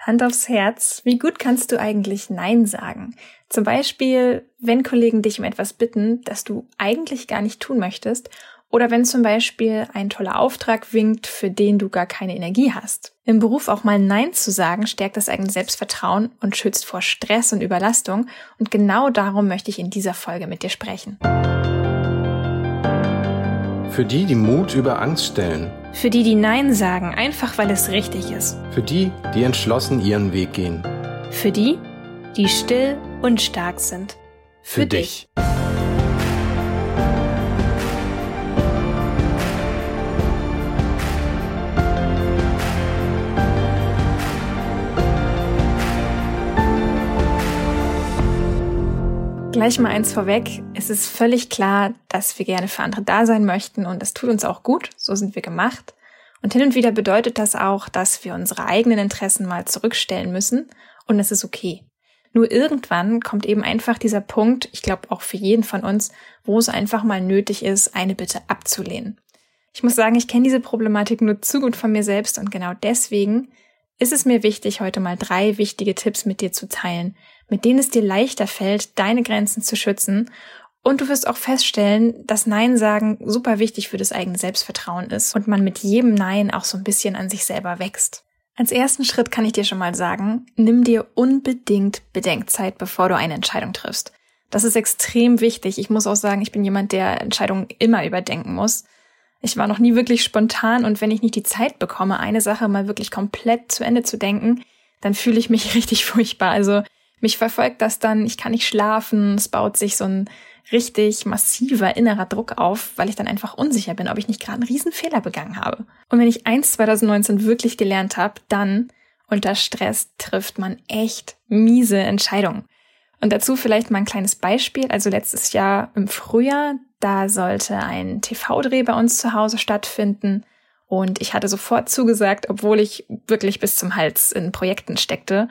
Hand aufs Herz, wie gut kannst du eigentlich Nein sagen? Zum Beispiel, wenn Kollegen dich um etwas bitten, das du eigentlich gar nicht tun möchtest, oder wenn zum Beispiel ein toller Auftrag winkt, für den du gar keine Energie hast. Im Beruf auch mal Nein zu sagen, stärkt das eigene Selbstvertrauen und schützt vor Stress und Überlastung. Und genau darum möchte ich in dieser Folge mit dir sprechen. Für die, die Mut über Angst stellen für die, die Nein sagen, einfach weil es richtig ist. Für die, die entschlossen ihren Weg gehen. Für die, die still und stark sind. Für, Für dich. dich. Gleich mal eins vorweg. Es ist völlig klar, dass wir gerne für andere da sein möchten und das tut uns auch gut. So sind wir gemacht. Und hin und wieder bedeutet das auch, dass wir unsere eigenen Interessen mal zurückstellen müssen und es ist okay. Nur irgendwann kommt eben einfach dieser Punkt, ich glaube auch für jeden von uns, wo es einfach mal nötig ist, eine Bitte abzulehnen. Ich muss sagen, ich kenne diese Problematik nur zu gut von mir selbst und genau deswegen ist es mir wichtig, heute mal drei wichtige Tipps mit dir zu teilen, mit denen es dir leichter fällt, deine Grenzen zu schützen. Und du wirst auch feststellen, dass Nein sagen super wichtig für das eigene Selbstvertrauen ist und man mit jedem Nein auch so ein bisschen an sich selber wächst. Als ersten Schritt kann ich dir schon mal sagen, nimm dir unbedingt Bedenkzeit, bevor du eine Entscheidung triffst. Das ist extrem wichtig. Ich muss auch sagen, ich bin jemand, der Entscheidungen immer überdenken muss. Ich war noch nie wirklich spontan und wenn ich nicht die Zeit bekomme, eine Sache mal wirklich komplett zu Ende zu denken, dann fühle ich mich richtig furchtbar. Also mich verfolgt das dann, ich kann nicht schlafen, es baut sich so ein richtig massiver innerer Druck auf, weil ich dann einfach unsicher bin, ob ich nicht gerade einen riesen Fehler begangen habe. Und wenn ich eins 2019 wirklich gelernt habe, dann unter Stress trifft man echt miese Entscheidungen. Und dazu vielleicht mal ein kleines Beispiel. Also letztes Jahr im Frühjahr, da sollte ein TV-Dreh bei uns zu Hause stattfinden. Und ich hatte sofort zugesagt, obwohl ich wirklich bis zum Hals in Projekten steckte.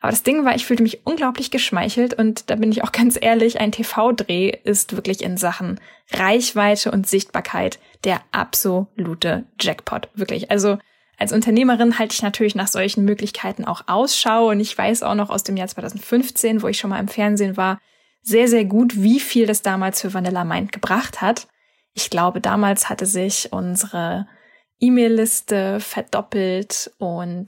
Aber das Ding war, ich fühlte mich unglaublich geschmeichelt und da bin ich auch ganz ehrlich, ein TV-Dreh ist wirklich in Sachen Reichweite und Sichtbarkeit der absolute Jackpot. Wirklich. Also als Unternehmerin halte ich natürlich nach solchen Möglichkeiten auch Ausschau und ich weiß auch noch aus dem Jahr 2015, wo ich schon mal im Fernsehen war, sehr, sehr gut, wie viel das damals für Vanilla Mind gebracht hat. Ich glaube, damals hatte sich unsere E-Mail-Liste verdoppelt und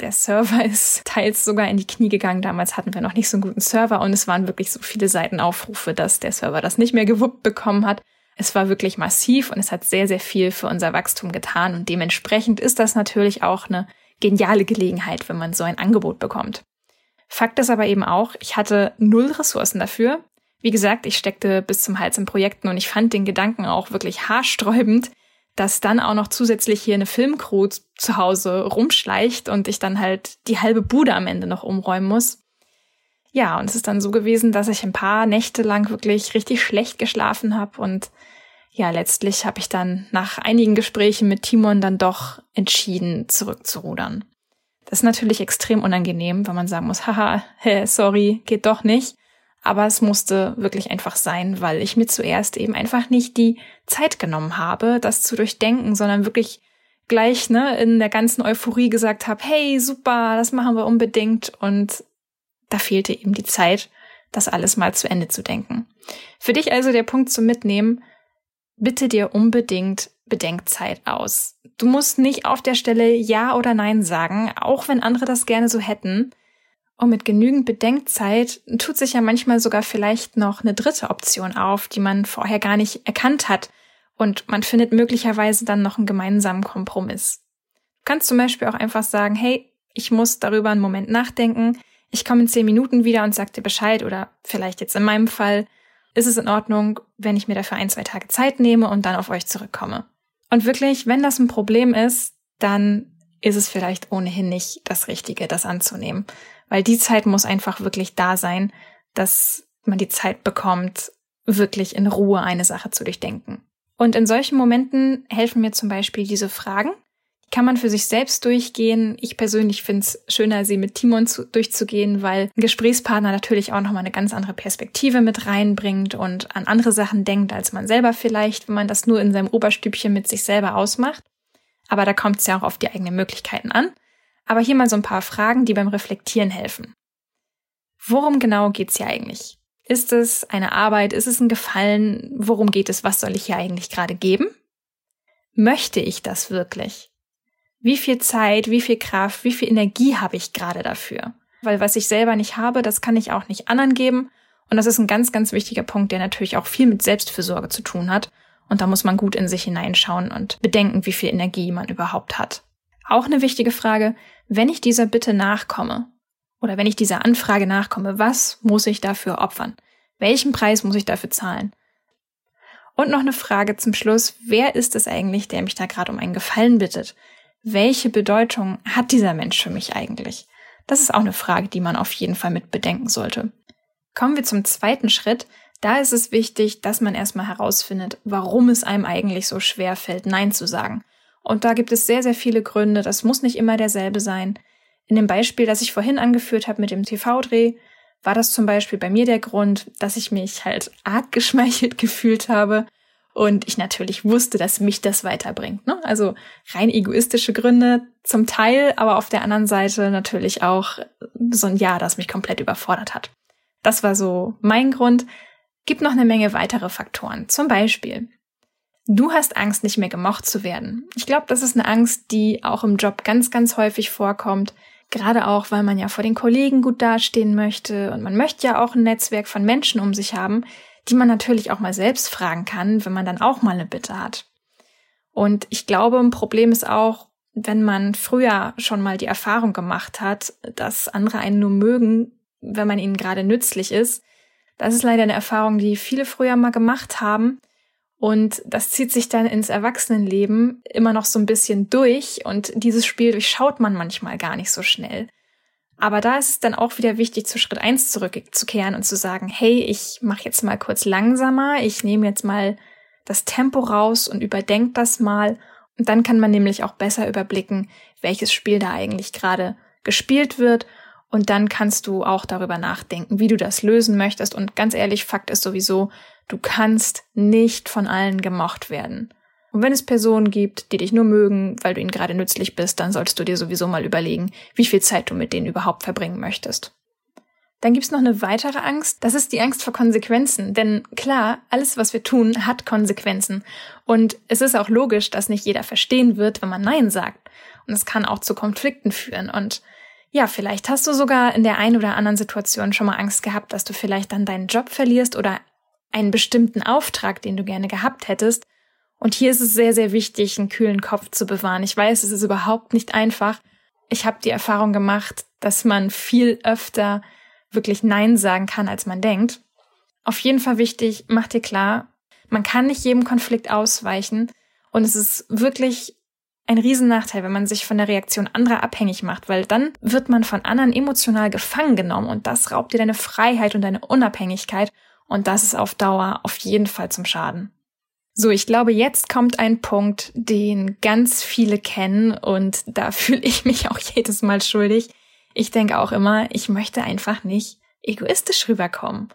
der Server ist teils sogar in die Knie gegangen. Damals hatten wir noch nicht so einen guten Server und es waren wirklich so viele Seitenaufrufe, dass der Server das nicht mehr gewuppt bekommen hat. Es war wirklich massiv und es hat sehr, sehr viel für unser Wachstum getan und dementsprechend ist das natürlich auch eine geniale Gelegenheit, wenn man so ein Angebot bekommt. Fakt ist aber eben auch, ich hatte null Ressourcen dafür. Wie gesagt, ich steckte bis zum Hals in Projekten und ich fand den Gedanken auch wirklich haarsträubend, dass dann auch noch zusätzlich hier eine Filmcrew zu Hause rumschleicht und ich dann halt die halbe Bude am Ende noch umräumen muss. Ja, und es ist dann so gewesen, dass ich ein paar Nächte lang wirklich richtig schlecht geschlafen habe und ja, letztlich habe ich dann nach einigen Gesprächen mit Timon dann doch entschieden, zurückzurudern. Das ist natürlich extrem unangenehm, wenn man sagen muss, haha, sorry, geht doch nicht. Aber es musste wirklich einfach sein, weil ich mir zuerst eben einfach nicht die Zeit genommen habe, das zu durchdenken, sondern wirklich gleich ne, in der ganzen Euphorie gesagt habe, hey, super, das machen wir unbedingt. Und da fehlte eben die Zeit, das alles mal zu Ende zu denken. Für dich also der Punkt zum Mitnehmen, bitte dir unbedingt Bedenkzeit aus. Du musst nicht auf der Stelle Ja oder Nein sagen, auch wenn andere das gerne so hätten. Und mit genügend Bedenkzeit tut sich ja manchmal sogar vielleicht noch eine dritte Option auf, die man vorher gar nicht erkannt hat. Und man findet möglicherweise dann noch einen gemeinsamen Kompromiss. Du kannst zum Beispiel auch einfach sagen, hey, ich muss darüber einen Moment nachdenken. Ich komme in zehn Minuten wieder und sag dir Bescheid oder vielleicht jetzt in meinem Fall, ist es in Ordnung, wenn ich mir dafür ein, zwei Tage Zeit nehme und dann auf euch zurückkomme. Und wirklich, wenn das ein Problem ist, dann ist es vielleicht ohnehin nicht das Richtige, das anzunehmen. Weil die Zeit muss einfach wirklich da sein, dass man die Zeit bekommt, wirklich in Ruhe eine Sache zu durchdenken. Und in solchen Momenten helfen mir zum Beispiel diese Fragen. Die kann man für sich selbst durchgehen. Ich persönlich finde es schöner, sie mit Timon zu, durchzugehen, weil ein Gesprächspartner natürlich auch nochmal eine ganz andere Perspektive mit reinbringt und an andere Sachen denkt, als man selber vielleicht, wenn man das nur in seinem Oberstübchen mit sich selber ausmacht. Aber da kommt es ja auch auf die eigenen Möglichkeiten an. Aber hier mal so ein paar Fragen, die beim Reflektieren helfen. Worum genau geht's hier eigentlich? Ist es eine Arbeit? Ist es ein Gefallen? Worum geht es? Was soll ich hier eigentlich gerade geben? Möchte ich das wirklich? Wie viel Zeit, wie viel Kraft, wie viel Energie habe ich gerade dafür? Weil was ich selber nicht habe, das kann ich auch nicht anderen geben. Und das ist ein ganz, ganz wichtiger Punkt, der natürlich auch viel mit Selbstfürsorge zu tun hat. Und da muss man gut in sich hineinschauen und bedenken, wie viel Energie man überhaupt hat. Auch eine wichtige Frage, wenn ich dieser Bitte nachkomme oder wenn ich dieser Anfrage nachkomme, was muss ich dafür opfern? Welchen Preis muss ich dafür zahlen? Und noch eine Frage zum Schluss, wer ist es eigentlich, der mich da gerade um einen Gefallen bittet? Welche Bedeutung hat dieser Mensch für mich eigentlich? Das ist auch eine Frage, die man auf jeden Fall mit bedenken sollte. Kommen wir zum zweiten Schritt. Da ist es wichtig, dass man erstmal herausfindet, warum es einem eigentlich so schwer fällt, Nein zu sagen. Und da gibt es sehr, sehr viele Gründe. Das muss nicht immer derselbe sein. In dem Beispiel, das ich vorhin angeführt habe mit dem TV-Dreh, war das zum Beispiel bei mir der Grund, dass ich mich halt arg geschmeichelt gefühlt habe und ich natürlich wusste, dass mich das weiterbringt. Ne? Also rein egoistische Gründe zum Teil, aber auf der anderen Seite natürlich auch so ein Ja, das mich komplett überfordert hat. Das war so mein Grund. Gibt noch eine Menge weitere Faktoren. Zum Beispiel, du hast Angst, nicht mehr gemocht zu werden. Ich glaube, das ist eine Angst, die auch im Job ganz, ganz häufig vorkommt. Gerade auch, weil man ja vor den Kollegen gut dastehen möchte und man möchte ja auch ein Netzwerk von Menschen um sich haben, die man natürlich auch mal selbst fragen kann, wenn man dann auch mal eine Bitte hat. Und ich glaube, ein Problem ist auch, wenn man früher schon mal die Erfahrung gemacht hat, dass andere einen nur mögen, wenn man ihnen gerade nützlich ist. Das ist leider eine Erfahrung, die viele früher mal gemacht haben. Und das zieht sich dann ins Erwachsenenleben immer noch so ein bisschen durch. Und dieses Spiel durchschaut man manchmal gar nicht so schnell. Aber da ist es dann auch wieder wichtig, zu Schritt eins zurückzukehren und zu sagen, hey, ich mache jetzt mal kurz langsamer, ich nehme jetzt mal das Tempo raus und überdenke das mal. Und dann kann man nämlich auch besser überblicken, welches Spiel da eigentlich gerade gespielt wird und dann kannst du auch darüber nachdenken, wie du das lösen möchtest. Und ganz ehrlich, Fakt ist sowieso, du kannst nicht von allen gemocht werden. Und wenn es Personen gibt, die dich nur mögen, weil du ihnen gerade nützlich bist, dann solltest du dir sowieso mal überlegen, wie viel Zeit du mit denen überhaupt verbringen möchtest. Dann gibt's noch eine weitere Angst, das ist die Angst vor Konsequenzen. Denn klar, alles, was wir tun, hat Konsequenzen. Und es ist auch logisch, dass nicht jeder verstehen wird, wenn man Nein sagt. Und es kann auch zu Konflikten führen. Und ja, vielleicht hast du sogar in der einen oder anderen Situation schon mal Angst gehabt, dass du vielleicht dann deinen Job verlierst oder einen bestimmten Auftrag, den du gerne gehabt hättest. Und hier ist es sehr, sehr wichtig, einen kühlen Kopf zu bewahren. Ich weiß, es ist überhaupt nicht einfach. Ich habe die Erfahrung gemacht, dass man viel öfter wirklich Nein sagen kann, als man denkt. Auf jeden Fall wichtig, mach dir klar, man kann nicht jedem Konflikt ausweichen. Und es ist wirklich ein Riesennachteil, wenn man sich von der Reaktion anderer abhängig macht, weil dann wird man von anderen emotional gefangen genommen und das raubt dir deine Freiheit und deine Unabhängigkeit und das ist auf Dauer auf jeden Fall zum Schaden. So, ich glaube, jetzt kommt ein Punkt, den ganz viele kennen und da fühle ich mich auch jedes Mal schuldig. Ich denke auch immer, ich möchte einfach nicht egoistisch rüberkommen.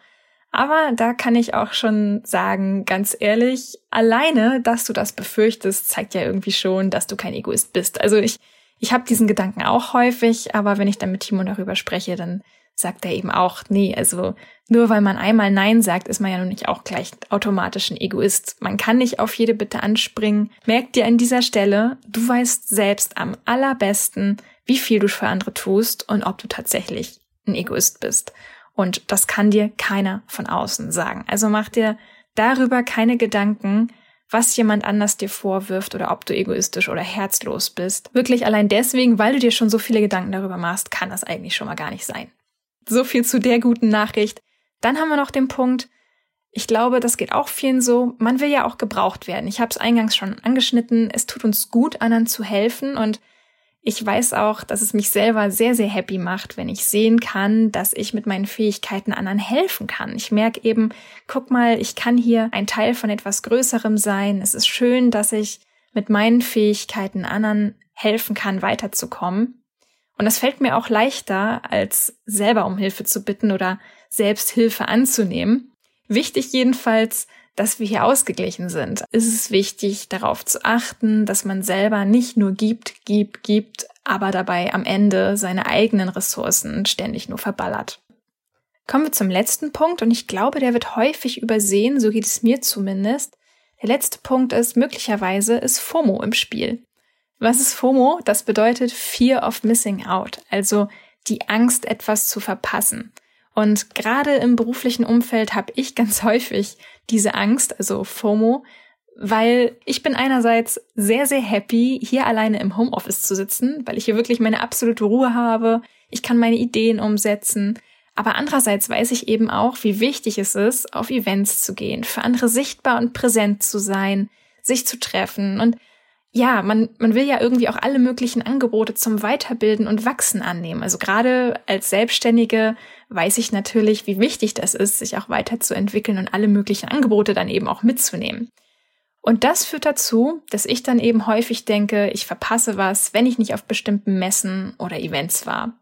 Aber da kann ich auch schon sagen, ganz ehrlich, alleine, dass du das befürchtest, zeigt ja irgendwie schon, dass du kein Egoist bist. Also ich, ich habe diesen Gedanken auch häufig, aber wenn ich dann mit Timo darüber spreche, dann sagt er eben auch, nee, also nur weil man einmal Nein sagt, ist man ja nun nicht auch gleich automatisch ein Egoist. Man kann nicht auf jede Bitte anspringen. Merk dir an dieser Stelle, du weißt selbst am allerbesten, wie viel du für andere tust und ob du tatsächlich ein Egoist bist. Und das kann dir keiner von außen sagen. Also mach dir darüber keine Gedanken, was jemand anders dir vorwirft oder ob du egoistisch oder herzlos bist. Wirklich allein deswegen, weil du dir schon so viele Gedanken darüber machst, kann das eigentlich schon mal gar nicht sein. So viel zu der guten Nachricht. Dann haben wir noch den Punkt, ich glaube, das geht auch vielen so, man will ja auch gebraucht werden. Ich habe es eingangs schon angeschnitten, es tut uns gut, anderen zu helfen und ich weiß auch, dass es mich selber sehr, sehr happy macht, wenn ich sehen kann, dass ich mit meinen Fähigkeiten anderen helfen kann. Ich merke eben, guck mal, ich kann hier ein Teil von etwas Größerem sein. Es ist schön, dass ich mit meinen Fähigkeiten anderen helfen kann, weiterzukommen. Und es fällt mir auch leichter, als selber um Hilfe zu bitten oder selbst Hilfe anzunehmen. Wichtig jedenfalls, dass wir hier ausgeglichen sind. Es ist wichtig, darauf zu achten, dass man selber nicht nur gibt, gibt, gibt, aber dabei am Ende seine eigenen Ressourcen ständig nur verballert. Kommen wir zum letzten Punkt und ich glaube, der wird häufig übersehen, so geht es mir zumindest. Der letzte Punkt ist, möglicherweise ist FOMO im Spiel. Was ist FOMO? Das bedeutet Fear of Missing Out, also die Angst, etwas zu verpassen. Und gerade im beruflichen Umfeld habe ich ganz häufig diese Angst, also FOMO, weil ich bin einerseits sehr, sehr happy, hier alleine im Homeoffice zu sitzen, weil ich hier wirklich meine absolute Ruhe habe. Ich kann meine Ideen umsetzen. Aber andererseits weiß ich eben auch, wie wichtig es ist, auf Events zu gehen, für andere sichtbar und präsent zu sein, sich zu treffen. Und ja, man, man will ja irgendwie auch alle möglichen Angebote zum Weiterbilden und Wachsen annehmen. Also gerade als Selbstständige weiß ich natürlich, wie wichtig das ist, sich auch weiterzuentwickeln und alle möglichen Angebote dann eben auch mitzunehmen. Und das führt dazu, dass ich dann eben häufig denke, ich verpasse was, wenn ich nicht auf bestimmten Messen oder Events war.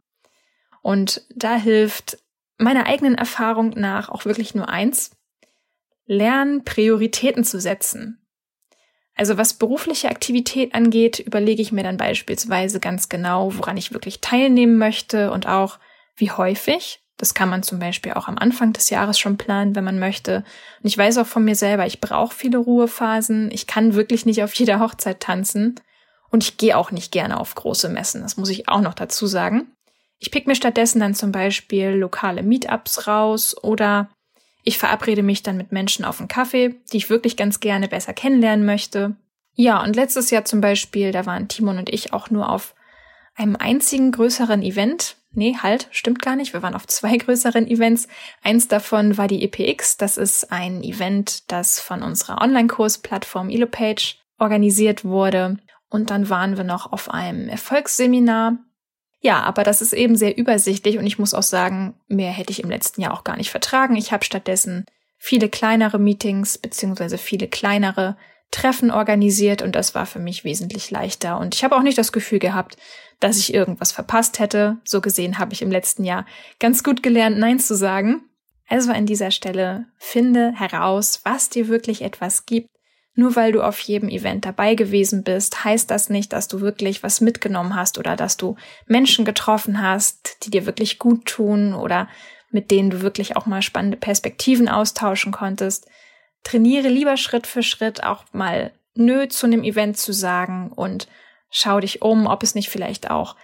Und da hilft meiner eigenen Erfahrung nach auch wirklich nur eins, lernen, Prioritäten zu setzen. Also was berufliche Aktivität angeht, überlege ich mir dann beispielsweise ganz genau, woran ich wirklich teilnehmen möchte und auch wie häufig. Das kann man zum Beispiel auch am Anfang des Jahres schon planen, wenn man möchte. Und ich weiß auch von mir selber, ich brauche viele Ruhephasen. Ich kann wirklich nicht auf jeder Hochzeit tanzen. Und ich gehe auch nicht gerne auf große Messen. Das muss ich auch noch dazu sagen. Ich pick mir stattdessen dann zum Beispiel lokale Meetups raus oder ich verabrede mich dann mit Menschen auf einen Kaffee, die ich wirklich ganz gerne besser kennenlernen möchte. Ja, und letztes Jahr zum Beispiel, da waren Timon und ich auch nur auf einem einzigen größeren Event. Nee, halt, stimmt gar nicht. Wir waren auf zwei größeren Events. Eins davon war die EPX. Das ist ein Event, das von unserer Online-Kursplattform Elopage organisiert wurde. Und dann waren wir noch auf einem Erfolgsseminar ja, aber das ist eben sehr übersichtlich und ich muss auch sagen, mehr hätte ich im letzten Jahr auch gar nicht vertragen. Ich habe stattdessen viele kleinere Meetings beziehungsweise viele kleinere Treffen organisiert und das war für mich wesentlich leichter. Und ich habe auch nicht das Gefühl gehabt, dass ich irgendwas verpasst hätte. So gesehen habe ich im letzten Jahr ganz gut gelernt, Nein zu sagen. Also an dieser Stelle finde heraus, was dir wirklich etwas gibt nur weil du auf jedem Event dabei gewesen bist, heißt das nicht, dass du wirklich was mitgenommen hast oder dass du Menschen getroffen hast, die dir wirklich gut tun oder mit denen du wirklich auch mal spannende Perspektiven austauschen konntest. Trainiere lieber Schritt für Schritt auch mal Nö zu einem Event zu sagen und schau dich um, ob es nicht vielleicht auch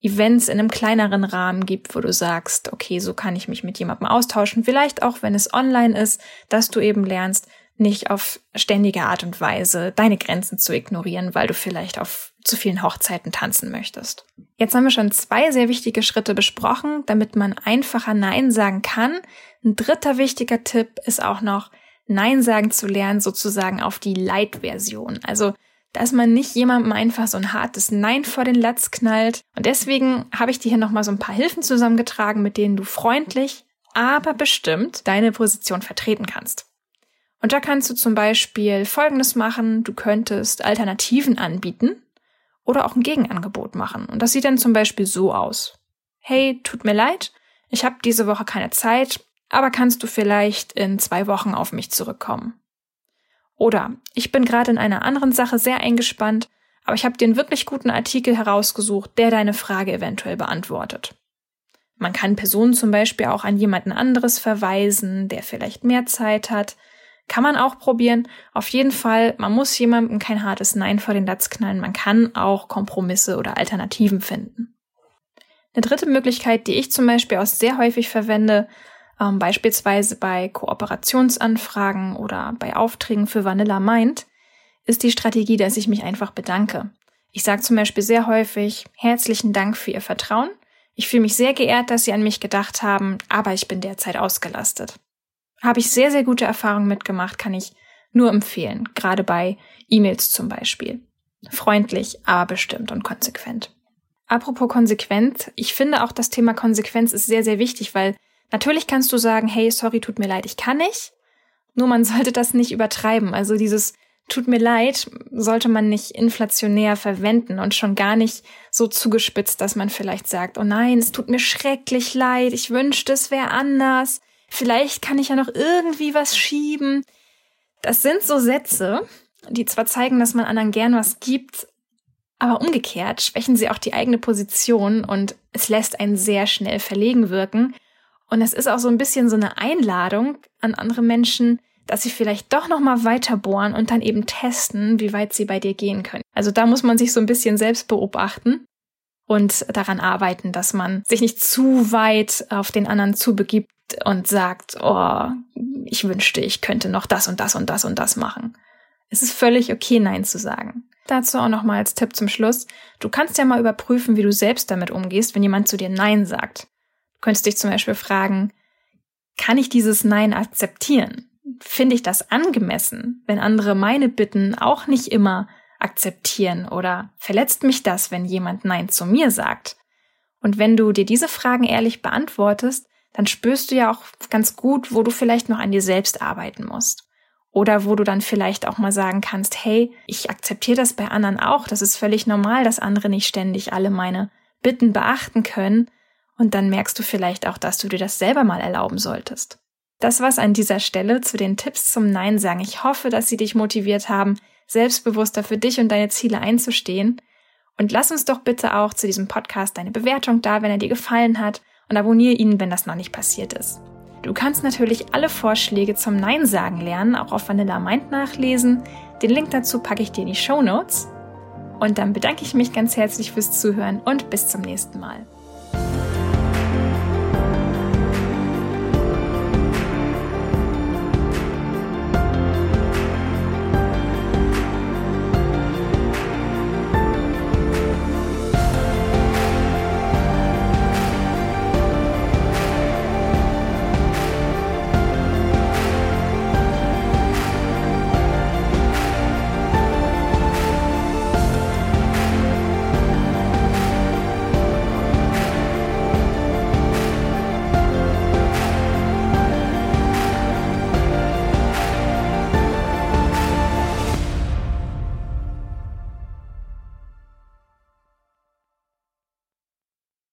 Events in einem kleineren Rahmen gibt, wo du sagst, okay, so kann ich mich mit jemandem austauschen. Vielleicht auch, wenn es online ist, dass du eben lernst, nicht auf ständige Art und Weise deine Grenzen zu ignorieren, weil du vielleicht auf zu vielen Hochzeiten tanzen möchtest. Jetzt haben wir schon zwei sehr wichtige Schritte besprochen, damit man einfacher Nein sagen kann. Ein dritter wichtiger Tipp ist auch noch, Nein sagen zu lernen, sozusagen auf die Light-Version. Also, dass man nicht jemandem einfach so ein hartes Nein vor den Latz knallt. Und deswegen habe ich dir hier nochmal so ein paar Hilfen zusammengetragen, mit denen du freundlich, aber bestimmt deine Position vertreten kannst. Und da kannst du zum Beispiel Folgendes machen. Du könntest Alternativen anbieten oder auch ein Gegenangebot machen. Und das sieht dann zum Beispiel so aus. Hey, tut mir leid, ich habe diese Woche keine Zeit, aber kannst du vielleicht in zwei Wochen auf mich zurückkommen? Oder ich bin gerade in einer anderen Sache sehr eingespannt, aber ich habe dir einen wirklich guten Artikel herausgesucht, der deine Frage eventuell beantwortet. Man kann Personen zum Beispiel auch an jemanden anderes verweisen, der vielleicht mehr Zeit hat, kann man auch probieren. Auf jeden Fall, man muss jemandem kein hartes Nein vor den Latz knallen. Man kann auch Kompromisse oder Alternativen finden. Eine dritte Möglichkeit, die ich zum Beispiel auch sehr häufig verwende, ähm, beispielsweise bei Kooperationsanfragen oder bei Aufträgen für Vanilla Mind, ist die Strategie, dass ich mich einfach bedanke. Ich sage zum Beispiel sehr häufig herzlichen Dank für Ihr Vertrauen. Ich fühle mich sehr geehrt, dass Sie an mich gedacht haben, aber ich bin derzeit ausgelastet. Habe ich sehr, sehr gute Erfahrungen mitgemacht, kann ich nur empfehlen, gerade bei E-Mails zum Beispiel. Freundlich, aber bestimmt und konsequent. Apropos konsequent, ich finde auch das Thema Konsequenz ist sehr, sehr wichtig, weil natürlich kannst du sagen, hey, sorry, tut mir leid, ich kann nicht. Nur man sollte das nicht übertreiben. Also dieses tut mir leid sollte man nicht inflationär verwenden und schon gar nicht so zugespitzt, dass man vielleicht sagt, oh nein, es tut mir schrecklich leid, ich wünschte, es wäre anders vielleicht kann ich ja noch irgendwie was schieben. Das sind so Sätze, die zwar zeigen, dass man anderen gern was gibt, Aber umgekehrt schwächen sie auch die eigene Position und es lässt einen sehr schnell verlegen wirken. Und es ist auch so ein bisschen so eine Einladung an andere Menschen, dass sie vielleicht doch noch mal weiter bohren und dann eben testen, wie weit sie bei dir gehen können. Also da muss man sich so ein bisschen selbst beobachten und daran arbeiten, dass man sich nicht zu weit auf den anderen zubegibt und sagt, oh, ich wünschte, ich könnte noch das und das und das und das machen. Es ist völlig okay, Nein zu sagen. Dazu auch noch mal als Tipp zum Schluss. Du kannst ja mal überprüfen, wie du selbst damit umgehst, wenn jemand zu dir Nein sagt. Du könntest dich zum Beispiel fragen, kann ich dieses Nein akzeptieren? Finde ich das angemessen, wenn andere meine Bitten auch nicht immer akzeptieren oder verletzt mich das, wenn jemand Nein zu mir sagt? Und wenn du dir diese Fragen ehrlich beantwortest, dann spürst du ja auch ganz gut, wo du vielleicht noch an dir selbst arbeiten musst. Oder wo du dann vielleicht auch mal sagen kannst, hey, ich akzeptiere das bei anderen auch. Das ist völlig normal, dass andere nicht ständig alle meine Bitten beachten können. Und dann merkst du vielleicht auch, dass du dir das selber mal erlauben solltest. Das war's an dieser Stelle zu den Tipps zum Nein sagen. Ich hoffe, dass sie dich motiviert haben, selbstbewusster für dich und deine Ziele einzustehen. Und lass uns doch bitte auch zu diesem Podcast deine Bewertung da, wenn er dir gefallen hat und abonniere ihn, wenn das noch nicht passiert ist. Du kannst natürlich alle Vorschläge zum Nein sagen lernen, auch auf Vanilla Mind nachlesen. Den Link dazu packe ich dir in die Show Notes. Und dann bedanke ich mich ganz herzlich fürs Zuhören und bis zum nächsten Mal.